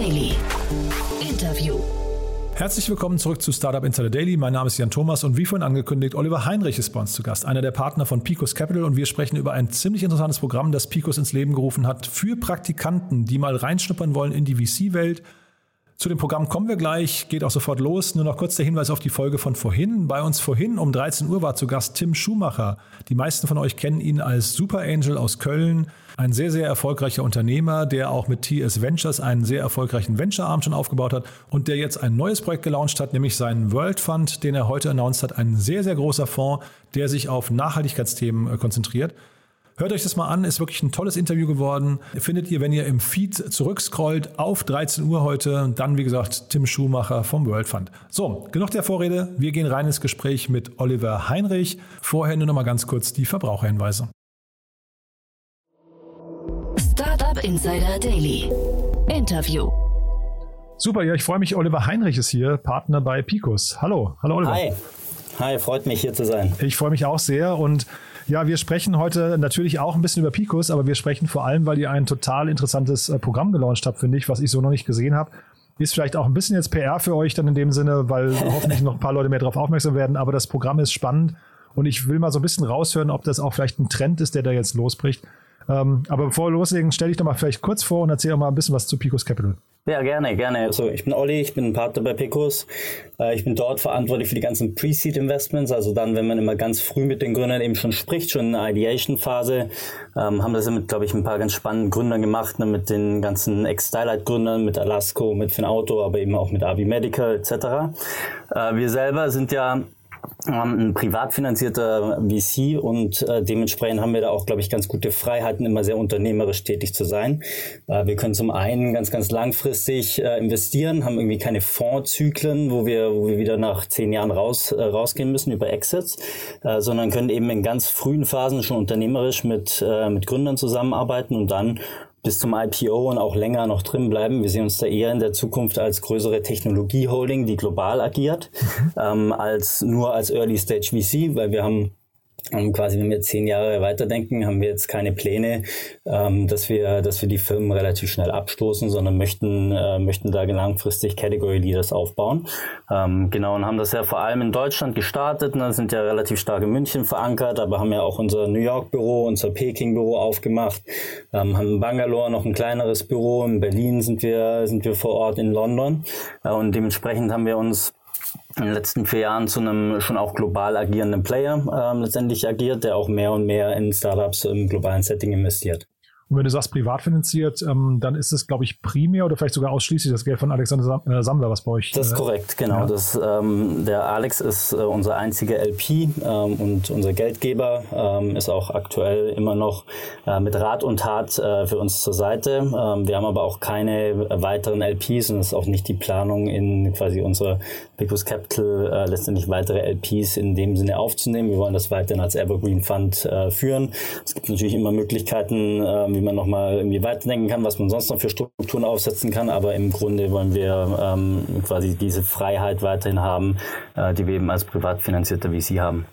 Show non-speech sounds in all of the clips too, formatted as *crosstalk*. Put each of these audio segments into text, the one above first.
Daily. Interview. Herzlich willkommen zurück zu Startup Insider Daily. Mein Name ist Jan Thomas und wie vorhin angekündigt, Oliver Heinrich ist bei uns zu Gast, einer der Partner von Picos Capital und wir sprechen über ein ziemlich interessantes Programm, das Picos ins Leben gerufen hat für Praktikanten, die mal reinschnuppern wollen in die VC-Welt zu dem Programm kommen wir gleich, geht auch sofort los. Nur noch kurz der Hinweis auf die Folge von vorhin. Bei uns vorhin um 13 Uhr war zu Gast Tim Schumacher. Die meisten von euch kennen ihn als Super Angel aus Köln. Ein sehr, sehr erfolgreicher Unternehmer, der auch mit TS Ventures einen sehr erfolgreichen Venture-Arm schon aufgebaut hat und der jetzt ein neues Projekt gelauncht hat, nämlich seinen World Fund, den er heute announced hat. Ein sehr, sehr großer Fonds, der sich auf Nachhaltigkeitsthemen äh, konzentriert. Hört euch das mal an, ist wirklich ein tolles Interview geworden. Findet ihr, wenn ihr im Feed zurückscrollt, auf 13 Uhr heute. Dann, wie gesagt, Tim Schumacher vom World Fund. So, genug der Vorrede. Wir gehen rein ins Gespräch mit Oliver Heinrich. Vorher nur noch mal ganz kurz die Verbraucherhinweise. Startup Insider Daily. Interview. Super, ja, ich freue mich. Oliver Heinrich ist hier, Partner bei Picos. Hallo, hallo Oliver. Hi. Hi, freut mich hier zu sein. Ich freue mich auch sehr und ja, wir sprechen heute natürlich auch ein bisschen über Picos, aber wir sprechen vor allem, weil ihr ein total interessantes äh, Programm gelauncht habt, finde ich, was ich so noch nicht gesehen habe. Ist vielleicht auch ein bisschen jetzt PR für euch dann in dem Sinne, weil *laughs* hoffentlich noch ein paar Leute mehr darauf aufmerksam werden, aber das Programm ist spannend und ich will mal so ein bisschen raushören, ob das auch vielleicht ein Trend ist, der da jetzt losbricht. Ähm, aber bevor wir loslegen, stell dich doch mal vielleicht kurz vor und erzähl auch mal ein bisschen was zu Picos Capital. Ja, gerne, gerne. Also ich bin Olli, ich bin Partner bei Picos. Äh, ich bin dort verantwortlich für die ganzen Pre-Seed-Investments. Also dann, wenn man immer ganz früh mit den Gründern eben schon spricht, schon in der Ideation-Phase, ähm, haben das mit, glaube ich, ein paar ganz spannenden Gründern gemacht, ne, mit den ganzen Ex-Stylight-Gründern, mit Alasco, mit Finauto, aber eben auch mit Avi Medical etc. Äh, wir selber sind ja ein privat finanzierter VC und äh, dementsprechend haben wir da auch, glaube ich, ganz gute Freiheiten, immer sehr unternehmerisch tätig zu sein. Äh, wir können zum einen ganz, ganz langfristig äh, investieren, haben irgendwie keine Fondzyklen, wo wir, wo wir wieder nach zehn Jahren raus, äh, rausgehen müssen über Exits, äh, sondern können eben in ganz frühen Phasen schon unternehmerisch mit, äh, mit Gründern zusammenarbeiten und dann bis zum IPO und auch länger noch drin bleiben. Wir sehen uns da eher in der Zukunft als größere Technologieholding, die global agiert, mhm. ähm, als nur als Early Stage VC, weil wir haben und quasi, wenn wir zehn Jahre weiterdenken, haben wir jetzt keine Pläne, ähm, dass wir, dass wir die Firmen relativ schnell abstoßen, sondern möchten, äh, möchten da langfristig Category Leaders aufbauen. Ähm, genau, und haben das ja vor allem in Deutschland gestartet, ne, sind ja relativ stark in München verankert, aber haben ja auch unser New York Büro, unser Peking Büro aufgemacht, ähm, haben in Bangalore noch ein kleineres Büro, in Berlin sind wir, sind wir vor Ort in London, äh, und dementsprechend haben wir uns in den letzten vier Jahren zu einem schon auch global agierenden Player ähm, letztendlich agiert, der auch mehr und mehr in Startups im globalen Setting investiert. Und wenn du sagst privat finanziert, ähm, dann ist es, glaube ich, primär oder vielleicht sogar ausschließlich das Geld von Alexander äh, Sammler, was bei euch. Das ist äh, korrekt, genau. Ja. Das, ähm, der Alex ist äh, unser einziger LP ähm, und unser Geldgeber ähm, ist auch aktuell immer noch äh, mit Rat und Tat äh, für uns zur Seite. Ähm, wir haben aber auch keine weiteren LPs und es ist auch nicht die Planung in quasi unsere Picos Capital äh, letztendlich weitere LPs in dem Sinne aufzunehmen. Wir wollen das weiterhin als Evergreen Fund führen. Es gibt natürlich immer Möglichkeiten, ähm, wie man nochmal irgendwie weiterdenken kann, was man sonst noch für Strukturen aufsetzen kann. Aber im Grunde wollen wir ähm, quasi diese Freiheit weiterhin haben, äh, die wir eben als privat finanzierter VC haben.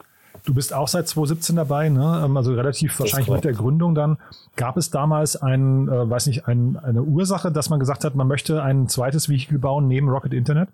Du bist auch seit 2017 dabei, ne? Ähm, also relativ wahrscheinlich mit der Gründung dann. Gab es damals ein, äh, weiß nicht, ein, eine Ursache, dass man gesagt hat, man möchte ein zweites Vehikel bauen neben Rocket Internet?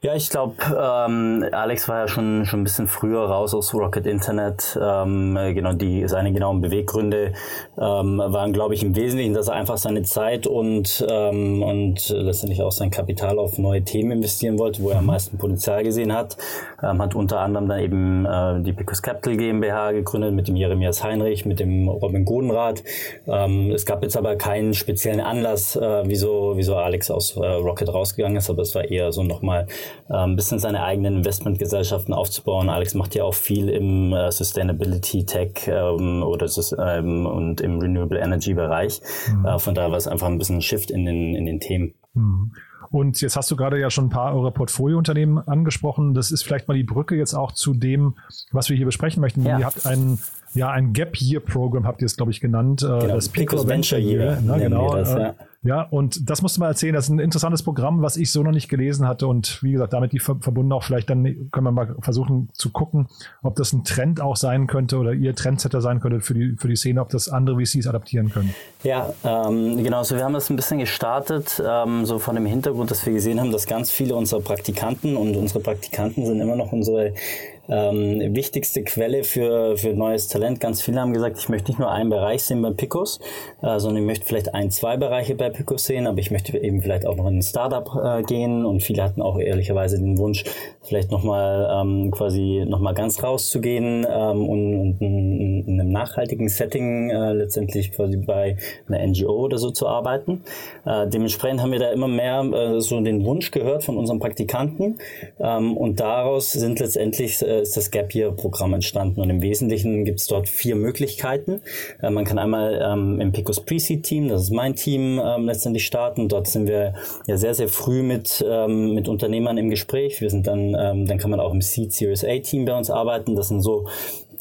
Ja, ich glaube, ähm, Alex war ja schon schon ein bisschen früher raus aus Rocket Internet. Ähm, genau, die seine genauen Beweggründe ähm, waren, glaube ich, im Wesentlichen, dass er einfach seine Zeit und ähm, und letztendlich auch sein Kapital auf neue Themen investieren wollte, wo er am meisten Potenzial gesehen hat. Ähm, hat unter anderem dann eben äh, die Picos Capital GmbH gegründet mit dem Jeremias Heinrich, mit dem Robin Godenrath. Ähm, es gab jetzt aber keinen speziellen Anlass, äh, wieso wieso Alex aus äh, Rocket rausgegangen ist, aber es war eher so nochmal ein bisschen seine eigenen Investmentgesellschaften aufzubauen. Alex macht ja auch viel im äh, Sustainability Tech ähm, oder ähm, und im Renewable Energy Bereich. Mhm. Äh, von daher war es einfach ein bisschen ein Shift in den, in den Themen. Mhm. Und jetzt hast du gerade ja schon ein paar eurer Portfoliounternehmen angesprochen. Das ist vielleicht mal die Brücke jetzt auch zu dem, was wir hier besprechen möchten. Ja. Ihr habt ein, ja, ein Gap Year Program, habt ihr es, glaube ich, genannt. Genau, das Pico Venture Year. Year ne, genau. Das, ja. Ja, und das musst du mal erzählen. Das ist ein interessantes Programm, was ich so noch nicht gelesen hatte. Und wie gesagt, damit die verbunden auch vielleicht dann können wir mal versuchen zu gucken, ob das ein Trend auch sein könnte oder ihr Trendsetter sein könnte für die, für die Szene, ob das andere VCs adaptieren können. Ja, ähm, genau. So, wir haben das ein bisschen gestartet, ähm, so von dem Hintergrund, dass wir gesehen haben, dass ganz viele unserer Praktikanten und unsere Praktikanten sind immer noch unsere ähm, wichtigste Quelle für, für neues Talent. Ganz viele haben gesagt, ich möchte nicht nur einen Bereich sehen bei Picos, äh, sondern ich möchte vielleicht ein, zwei Bereiche bei Picos sehen, aber ich möchte eben vielleicht auch noch in ein Startup äh, gehen und viele hatten auch ehrlicherweise den Wunsch, vielleicht nochmal ähm, quasi nochmal ganz rauszugehen ähm, und, und in, in einem nachhaltigen Setting äh, letztendlich quasi bei einer NGO oder so zu arbeiten. Äh, dementsprechend haben wir da immer mehr äh, so den Wunsch gehört von unseren Praktikanten ähm, und daraus sind letztendlich äh, ist das Gap Year Programm entstanden und im Wesentlichen gibt es dort vier Möglichkeiten. Äh, man kann einmal ähm, im Picos Pre-Seed Team, das ist mein Team, ähm, letztendlich starten. Dort sind wir ja sehr, sehr früh mit, ähm, mit Unternehmern im Gespräch. Wir sind dann, ähm, dann kann man auch im Seed Series A Team bei uns arbeiten. Das sind so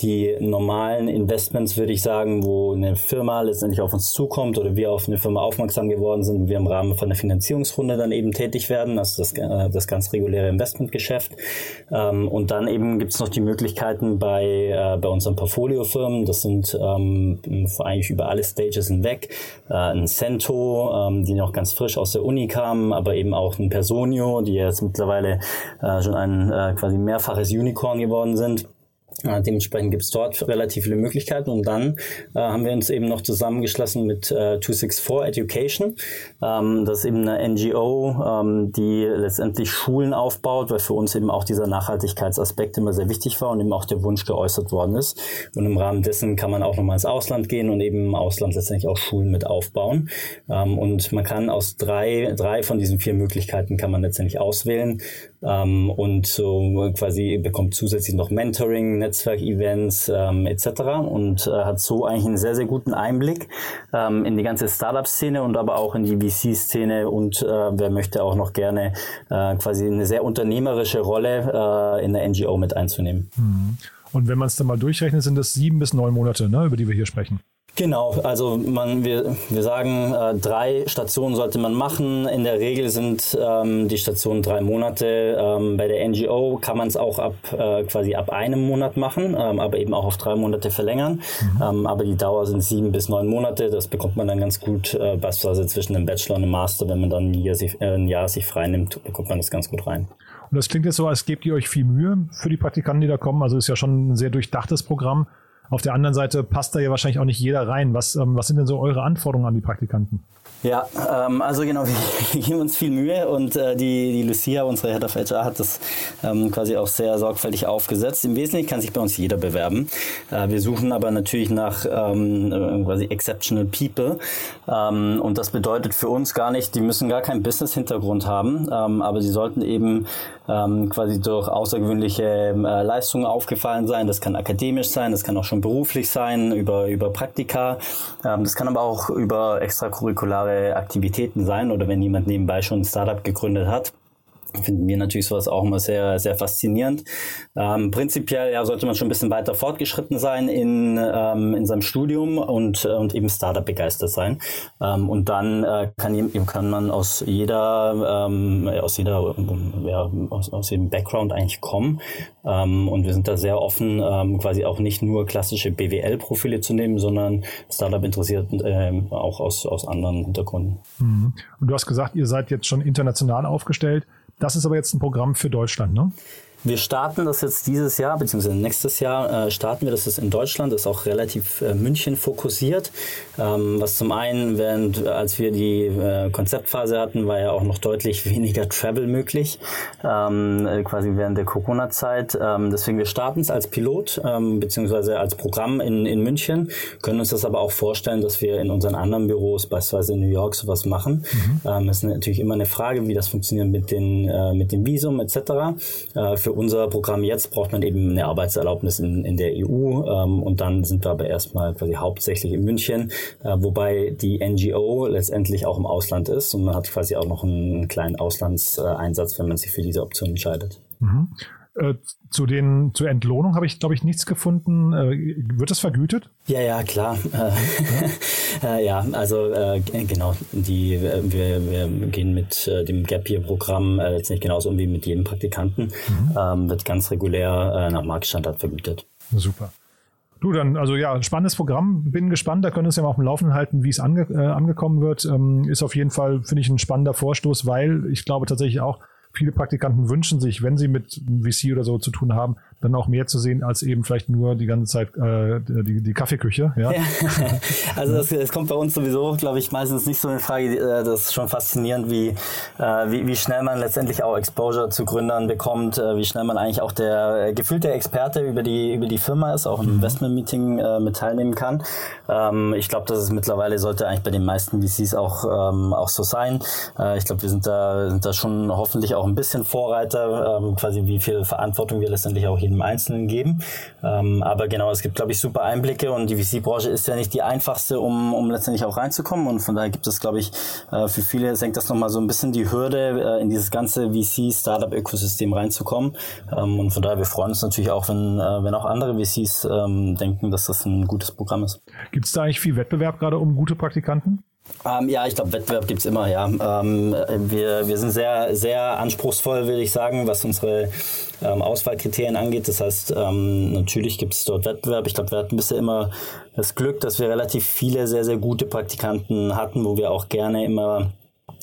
die normalen Investments, würde ich sagen, wo eine Firma letztendlich auf uns zukommt oder wir auf eine Firma aufmerksam geworden sind, wir im Rahmen von der Finanzierungsrunde dann eben tätig werden, also das, äh, das ganz reguläre Investmentgeschäft. Ähm, und dann eben gibt es noch die Möglichkeiten bei, äh, bei unseren Portfoliofirmen, das sind ähm, eigentlich über alle Stages hinweg, äh, ein Cento, ähm, die noch ganz frisch aus der Uni kamen, aber eben auch ein Personio, die jetzt mittlerweile schon ein quasi mehrfaches Unicorn geworden sind. Äh, dementsprechend gibt es dort relativ viele Möglichkeiten und dann äh, haben wir uns eben noch zusammengeschlossen mit äh, 264 Education. Ähm, das ist eben eine NGO, ähm, die letztendlich Schulen aufbaut, weil für uns eben auch dieser Nachhaltigkeitsaspekt immer sehr wichtig war und eben auch der Wunsch geäußert worden ist. Und im Rahmen dessen kann man auch nochmal ins Ausland gehen und eben im Ausland letztendlich auch Schulen mit aufbauen. Ähm, und man kann aus drei, drei von diesen vier Möglichkeiten kann man letztendlich auswählen ähm, und so quasi bekommt zusätzlich noch Mentoring, Netzwerkevents ähm, etc. und äh, hat so eigentlich einen sehr, sehr guten Einblick ähm, in die ganze Startup-Szene und aber auch in die VC-Szene und äh, wer möchte auch noch gerne äh, quasi eine sehr unternehmerische Rolle äh, in der NGO mit einzunehmen. Mhm. Und wenn man es dann mal durchrechnet, sind das sieben bis neun Monate, ne, über die wir hier sprechen. Genau, also man, wir, wir sagen, äh, drei Stationen sollte man machen. In der Regel sind ähm, die Stationen drei Monate. Ähm, bei der NGO kann man es auch ab äh, quasi ab einem Monat machen, ähm, aber eben auch auf drei Monate verlängern. Mhm. Ähm, aber die Dauer sind sieben bis neun Monate. Das bekommt man dann ganz gut, äh, beispielsweise zwischen dem Bachelor und dem Master. Wenn man dann ein Jahr sich, äh, ein Jahr sich frei nimmt, bekommt man das ganz gut rein. Und das klingt jetzt so, als gebt ihr euch viel Mühe für die Praktikanten, die da kommen. Also ist ja schon ein sehr durchdachtes Programm. Auf der anderen Seite passt da ja wahrscheinlich auch nicht jeder rein. Was, ähm, was sind denn so eure Anforderungen an die Praktikanten? Ja, ähm, also genau, *laughs* wir, geben uns viel Mühe und äh, die, die Lucia, unsere Head of HR, hat das ähm, quasi auch sehr sorgfältig aufgesetzt. Im Wesentlichen kann sich bei uns jeder bewerben. Äh, wir suchen aber natürlich nach ähm, äh, quasi exceptional people ähm, und das bedeutet für uns gar nicht, die müssen gar keinen Business-Hintergrund haben, ähm, aber sie sollten eben ähm, quasi durch außergewöhnliche äh, Leistungen aufgefallen sein. Das kann akademisch sein, das kann auch schon beruflich sein, über, über Praktika. Ähm, das kann aber auch über extracurriculare Aktivitäten sein oder wenn jemand nebenbei schon ein Startup gegründet hat finden wir natürlich sowas auch immer sehr, sehr faszinierend. Ähm, prinzipiell ja, sollte man schon ein bisschen weiter fortgeschritten sein in, ähm, in seinem Studium und, und eben Startup begeistert sein. Ähm, und dann äh, kann, kann man aus jeder, ähm, aus jeder, ja, aus, aus jedem Background eigentlich kommen. Ähm, und wir sind da sehr offen, ähm, quasi auch nicht nur klassische BWL-Profile zu nehmen, sondern Startup interessiert ähm, auch aus, aus anderen Hintergründen. Mhm. Und du hast gesagt, ihr seid jetzt schon international aufgestellt. Das ist aber jetzt ein Programm für Deutschland, ne? Wir starten das jetzt dieses Jahr, beziehungsweise nächstes Jahr äh, starten wir das jetzt in Deutschland, das ist auch relativ äh, München fokussiert. Ähm, was zum einen, während als wir die äh, Konzeptphase hatten, war ja auch noch deutlich weniger Travel möglich, ähm, äh, quasi während der Corona-Zeit. Ähm, deswegen wir starten es als Pilot, ähm, beziehungsweise als Programm in, in München, können uns das aber auch vorstellen, dass wir in unseren anderen Büros, beispielsweise in New York, sowas machen. Mhm. Ähm, das ist natürlich immer eine Frage, wie das funktioniert mit, den, äh, mit dem Visum etc. Äh, für unser Programm jetzt braucht man eben eine Arbeitserlaubnis in, in der EU ähm, und dann sind wir aber erstmal quasi hauptsächlich in München, äh, wobei die NGO letztendlich auch im Ausland ist und man hat quasi auch noch einen kleinen Auslandseinsatz, wenn man sich für diese Option entscheidet. Mhm. Äh, zu den zur Entlohnung habe ich, glaube ich, nichts gefunden. Äh, wird das vergütet? Ja, ja, klar. *laughs* Äh, ja, also äh, genau, die, äh, wir, wir gehen mit äh, dem Gap Year Programm äh, jetzt nicht genauso um wie mit jedem Praktikanten. Mhm. Ähm, wird ganz regulär nach Marktstandard vergütet. Super. Du, dann, also ja, spannendes Programm. Bin gespannt. Da können wir uns ja mal auf dem Laufenden halten, wie es ange, äh, angekommen wird. Ähm, ist auf jeden Fall, finde ich, ein spannender Vorstoß, weil ich glaube tatsächlich auch, viele Praktikanten wünschen sich, wenn sie mit VC oder so zu tun haben, dann auch mehr zu sehen als eben vielleicht nur die ganze Zeit äh, die, die Kaffeeküche. Ja? ja. *laughs* also das, das, kommt bei uns sowieso, glaube ich, meistens nicht so in Frage. Äh, das ist schon faszinierend, wie, äh, wie, wie schnell man letztendlich auch Exposure zu Gründern bekommt, äh, wie schnell man eigentlich auch der gefühlte Experte über die, über die Firma ist, auch im mhm. Investment-Meeting äh, mit teilnehmen kann. Ähm, ich glaube, dass es mittlerweile sollte eigentlich bei den meisten VCs auch, ähm, auch so sein. Äh, ich glaube, wir sind da, sind da schon hoffentlich auch ein bisschen Vorreiter, ähm, quasi wie viel Verantwortung wir letztendlich auch jedem Einzelnen geben. Ähm, aber genau, es gibt, glaube ich, super Einblicke und die VC-Branche ist ja nicht die einfachste, um, um letztendlich auch reinzukommen. Und von daher gibt es, glaube ich, äh, für viele senkt das nochmal so ein bisschen die Hürde, äh, in dieses ganze VC-Startup-Ökosystem reinzukommen. Ähm, und von daher, wir freuen uns natürlich auch, wenn, äh, wenn auch andere VCs ähm, denken, dass das ein gutes Programm ist. Gibt es da eigentlich viel Wettbewerb gerade um gute Praktikanten? Ähm, ja, ich glaube, Wettbewerb gibt es immer, ja. Ähm, wir, wir sind sehr, sehr anspruchsvoll, würde ich sagen, was unsere ähm, Auswahlkriterien angeht. Das heißt, ähm, natürlich gibt es dort Wettbewerb. Ich glaube, wir hatten bisher immer das Glück, dass wir relativ viele sehr, sehr gute Praktikanten hatten, wo wir auch gerne immer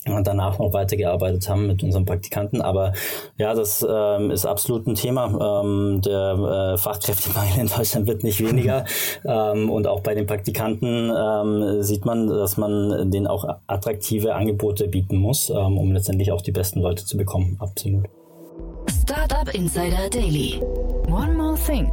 und danach noch weitergearbeitet haben mit unseren Praktikanten. Aber ja, das ähm, ist absolut ein Thema. Ähm, der äh, Fachkräftemangel in Deutschland wird nicht weniger. *laughs* ähm, und auch bei den Praktikanten ähm, sieht man, dass man denen auch attraktive Angebote bieten muss, ähm, um letztendlich auch die besten Leute zu bekommen. Absolut. Startup Insider Daily. One more thing.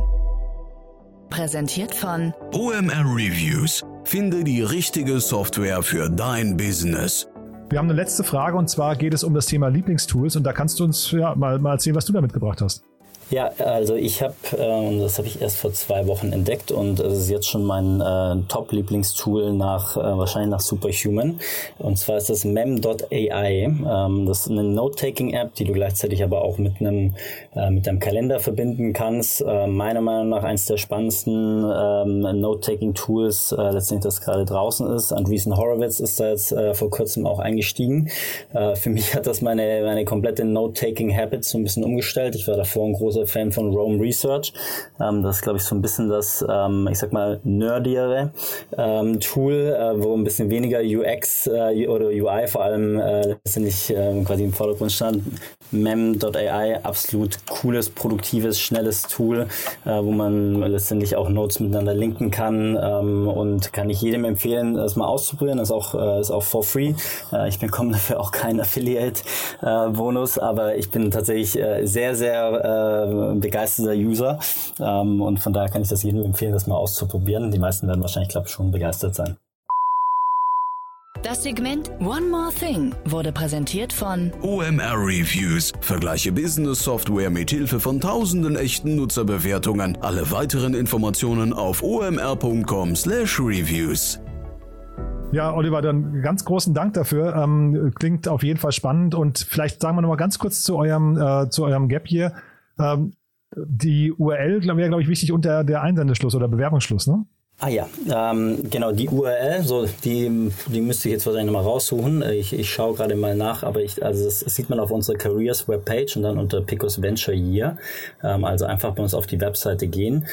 Präsentiert von OMR Reviews. Finde die richtige Software für dein Business. Wir haben eine letzte Frage und zwar geht es um das Thema Lieblingstools und da kannst du uns ja, mal, mal erzählen, was du da mitgebracht hast. Ja, also ich habe, äh, das habe ich erst vor zwei Wochen entdeckt und es ist jetzt schon mein äh, Top-Lieblingstool nach, äh, wahrscheinlich nach Superhuman. Und zwar ist das mem.ai. Ähm, das ist eine Note-Taking-App, die du gleichzeitig aber auch mit einem, äh, mit deinem Kalender verbinden kannst. Äh, meiner Meinung nach eines der spannendsten ähm, Note-Taking-Tools, äh, letztendlich das gerade draußen ist. Andreessen Horowitz ist da jetzt äh, vor kurzem auch eingestiegen. Äh, für mich hat das meine, meine komplette Note-Taking-Habits so ein bisschen umgestellt. Ich war davor ein großer Fan von Rome Research. Ähm, das ist, glaube ich, so ein bisschen das, ähm, ich sag mal, nerdiere ähm, Tool, äh, wo ein bisschen weniger UX äh, oder UI vor allem äh, letztendlich äh, quasi im Vordergrund stand. Mem.ai, absolut cooles, produktives, schnelles Tool, äh, wo man letztendlich auch Notes miteinander linken kann ähm, und kann ich jedem empfehlen, das mal auszuprobieren. Das ist auch, äh, ist auch for free. Äh, ich bekomme dafür auch keinen Affiliate-Bonus, aber ich bin tatsächlich sehr, sehr äh, begeisterter User ähm, und von daher kann ich das jedem empfehlen, das mal auszuprobieren. Die meisten werden wahrscheinlich, glaube ich, schon begeistert sein. Das Segment One More Thing wurde präsentiert von OMR Reviews. Vergleiche Business Software mit Hilfe von tausenden echten Nutzerbewertungen. Alle weiteren Informationen auf omr.com/reviews. Ja, Oliver, dann ganz großen Dank dafür. Ähm, klingt auf jeden Fall spannend und vielleicht sagen wir noch mal ganz kurz zu eurem äh, zu eurem Gap hier. Ähm, die URL wäre, glaube ich, wichtig und der, der Einsendeschluss oder Bewerbungsschluss, ne? Ah ja, ähm, genau, die URL, so die, die müsste ich jetzt wahrscheinlich nochmal raussuchen. Ich, ich schaue gerade mal nach, aber ich, also das, sieht man auf unserer Careers Webpage und dann unter Picos Venture Year. Ähm, also einfach bei uns auf die Webseite gehen.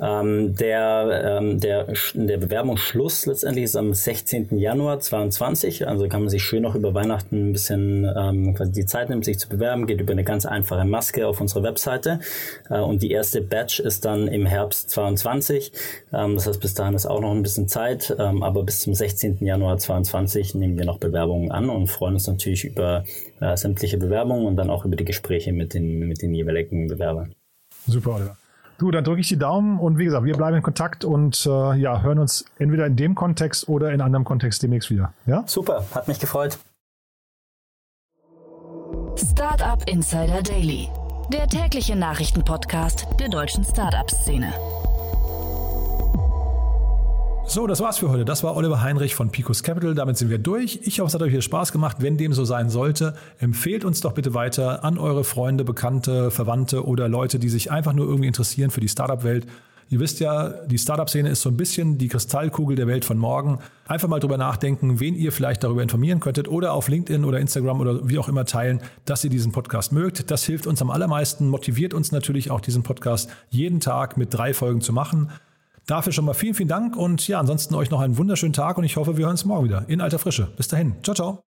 Ähm, der, ähm, der, der Bewerbungsschluss letztendlich ist am 16. Januar 22. Also kann man sich schön noch über Weihnachten ein bisschen ähm, quasi die Zeit nehmen, sich zu bewerben. Geht über eine ganz einfache Maske auf unserer Webseite. Äh, und die erste Batch ist dann im Herbst 22. Ähm, das heißt, bis dahin ist auch noch ein bisschen Zeit, ähm, aber bis zum 16. Januar 2022 nehmen wir noch Bewerbungen an und freuen uns natürlich über äh, sämtliche Bewerbungen und dann auch über die Gespräche mit den, mit den jeweiligen Bewerbern. Super, Oliver. Du, dann drücke ich die Daumen und wie gesagt, wir bleiben in Kontakt und äh, ja, hören uns entweder in dem Kontext oder in anderem Kontext demnächst wieder. Ja? Super, hat mich gefreut. Startup Insider Daily, der tägliche Nachrichtenpodcast der deutschen Startup-Szene. So, das war's für heute. Das war Oliver Heinrich von Picos Capital. Damit sind wir durch. Ich hoffe, es hat euch hier Spaß gemacht. Wenn dem so sein sollte, empfehlt uns doch bitte weiter an eure Freunde, Bekannte, Verwandte oder Leute, die sich einfach nur irgendwie interessieren für die Startup-Welt. Ihr wisst ja, die Startup-Szene ist so ein bisschen die Kristallkugel der Welt von morgen. Einfach mal drüber nachdenken, wen ihr vielleicht darüber informieren könntet oder auf LinkedIn oder Instagram oder wie auch immer teilen, dass ihr diesen Podcast mögt. Das hilft uns am allermeisten, motiviert uns natürlich auch diesen Podcast jeden Tag mit drei Folgen zu machen. Dafür schon mal vielen, vielen Dank und ja, ansonsten euch noch einen wunderschönen Tag und ich hoffe, wir hören uns morgen wieder in alter Frische. Bis dahin. Ciao, ciao.